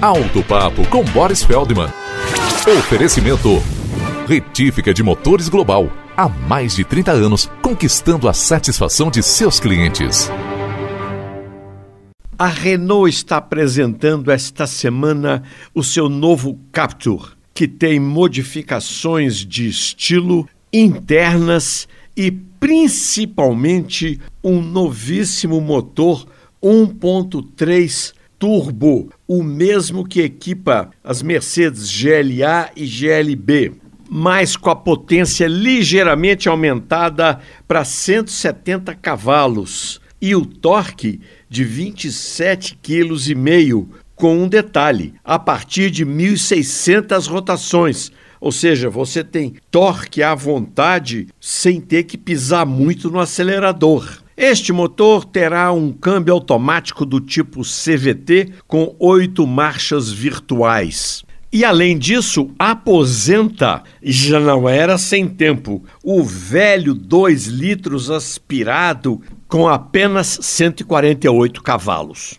Alto Papo com Boris Feldman. Oferecimento. Retífica de Motores Global. Há mais de 30 anos, conquistando a satisfação de seus clientes. A Renault está apresentando esta semana o seu novo Captur, que tem modificações de estilo internas e principalmente um novíssimo motor 1.3 turbo, o mesmo que equipa as Mercedes GLA e GLB, mas com a potência ligeiramente aumentada para 170 cavalos e o torque de 27,5 kg, com um detalhe, a partir de 1.600 rotações, ou seja, você tem torque à vontade sem ter que pisar muito no acelerador. Este motor terá um câmbio automático do tipo CVT com oito marchas virtuais. E além disso, aposenta, já não era sem tempo, o velho 2 litros aspirado com apenas 148 cavalos.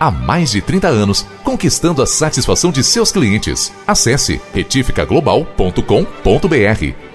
Há mais de 30 anos, conquistando a satisfação de seus clientes. Acesse retificaglobal.com.br